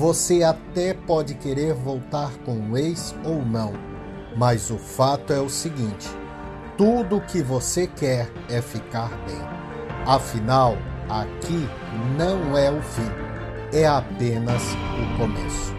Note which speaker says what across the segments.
Speaker 1: você até pode querer voltar com o ex ou não, mas o fato é o seguinte: tudo o que você quer é ficar bem. Afinal, aqui não é o fim, é apenas o começo.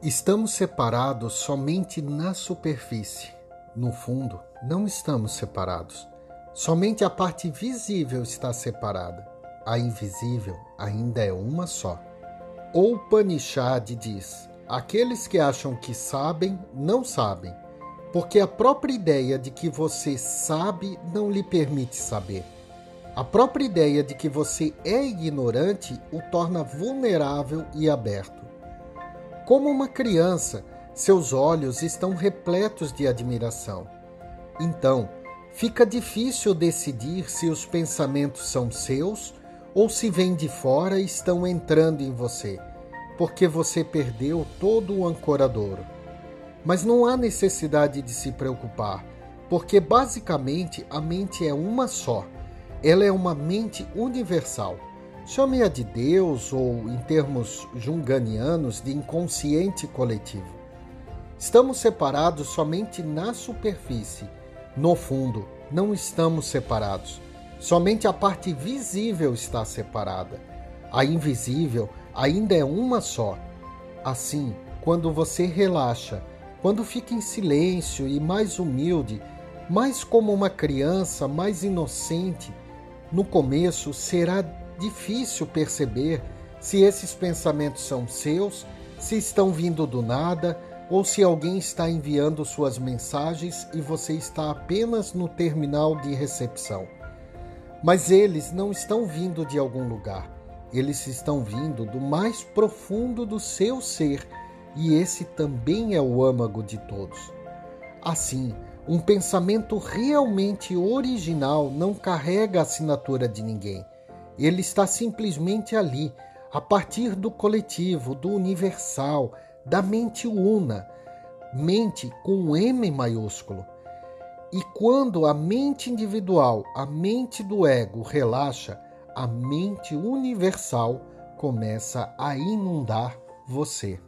Speaker 1: Estamos separados somente na superfície. No fundo, não estamos separados. Somente a parte visível está separada. A invisível ainda é uma só. Ou Panishad diz: aqueles que acham que sabem, não sabem, porque a própria ideia de que você sabe não lhe permite saber. A própria ideia de que você é ignorante o torna vulnerável e aberto. Como uma criança, seus olhos estão repletos de admiração. Então, fica difícil decidir se os pensamentos são seus ou se vêm de fora e estão entrando em você, porque você perdeu todo o ancoradouro. Mas não há necessidade de se preocupar, porque basicamente a mente é uma só. Ela é uma mente universal. Chame-a de Deus ou, em termos junganianos, de inconsciente coletivo. Estamos separados somente na superfície no fundo, não estamos separados. Somente a parte visível está separada. A invisível ainda é uma só. Assim, quando você relaxa, quando fica em silêncio e mais humilde, mais como uma criança, mais inocente, no começo será difícil perceber se esses pensamentos são seus, se estão vindo do nada ou se alguém está enviando suas mensagens e você está apenas no terminal de recepção. Mas eles não estão vindo de algum lugar, eles estão vindo do mais profundo do seu ser e esse também é o âmago de todos. Assim, um pensamento realmente original não carrega a assinatura de ninguém. Ele está simplesmente ali, a partir do coletivo, do universal, da mente una, mente com M maiúsculo. E quando a mente individual, a mente do ego relaxa, a mente universal começa a inundar você.